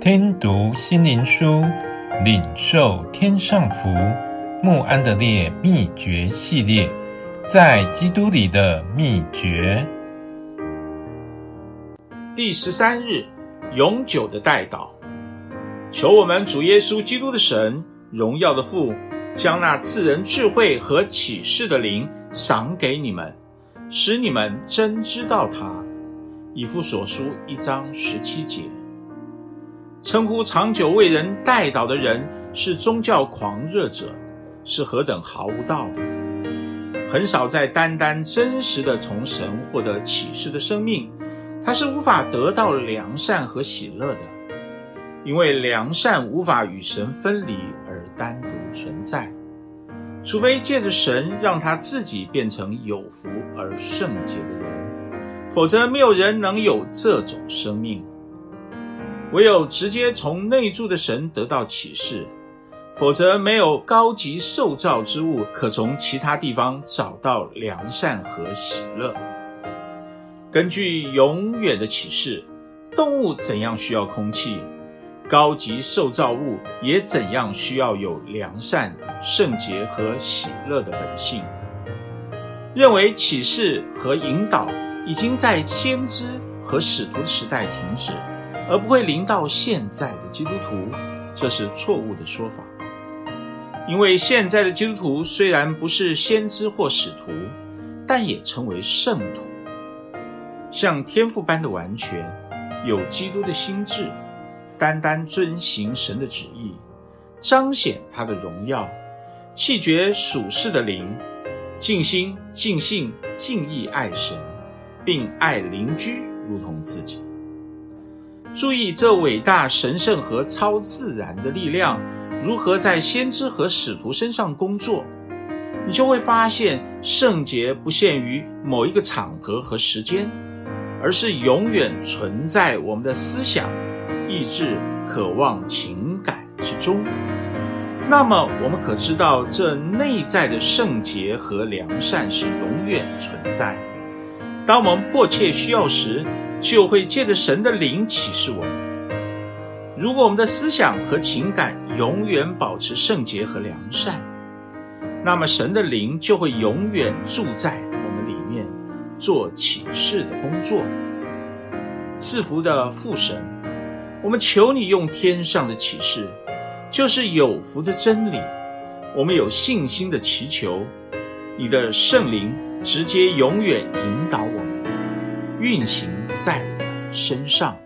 听读心灵书，领受天上福。穆安德烈秘诀系列，在基督里的秘诀。第十三日，永久的代祷。求我们主耶稣基督的神，荣耀的父，将那赐人智慧和启示的灵赏给你们，使你们真知道他。以弗所书一章十七节。称呼长久为人代祷的人是宗教狂热者，是何等毫无道理！很少在单单真实的从神获得启示的生命，他是无法得到良善和喜乐的，因为良善无法与神分离而单独存在，除非借着神让他自己变成有福而圣洁的人，否则没有人能有这种生命。唯有直接从内住的神得到启示，否则没有高级受造之物可从其他地方找到良善和喜乐。根据永远的启示，动物怎样需要空气，高级受造物也怎样需要有良善、圣洁和喜乐的本性。认为启示和引导已经在先知和使徒的时代停止。而不会临到现在的基督徒，这是错误的说法。因为现在的基督徒虽然不是先知或使徒，但也称为圣徒，像天父般的完全，有基督的心智，单单遵行神的旨意，彰显他的荣耀，弃绝属世的灵，尽心尽性尽意爱神，并爱邻居如同自己。注意这伟大、神圣和超自然的力量如何在先知和使徒身上工作，你就会发现，圣洁不限于某一个场合和时间，而是永远存在我们的思想、意志、渴望、情感之中。那么，我们可知道，这内在的圣洁和良善是永远存在。当我们迫切需要时，就会借着神的灵启示我们。如果我们的思想和情感永远保持圣洁和良善，那么神的灵就会永远住在我们里面，做启示的工作。赐福的父神，我们求你用天上的启示，就是有福的真理，我们有信心的祈求，你的圣灵直接永远引导我们运行在我们身上。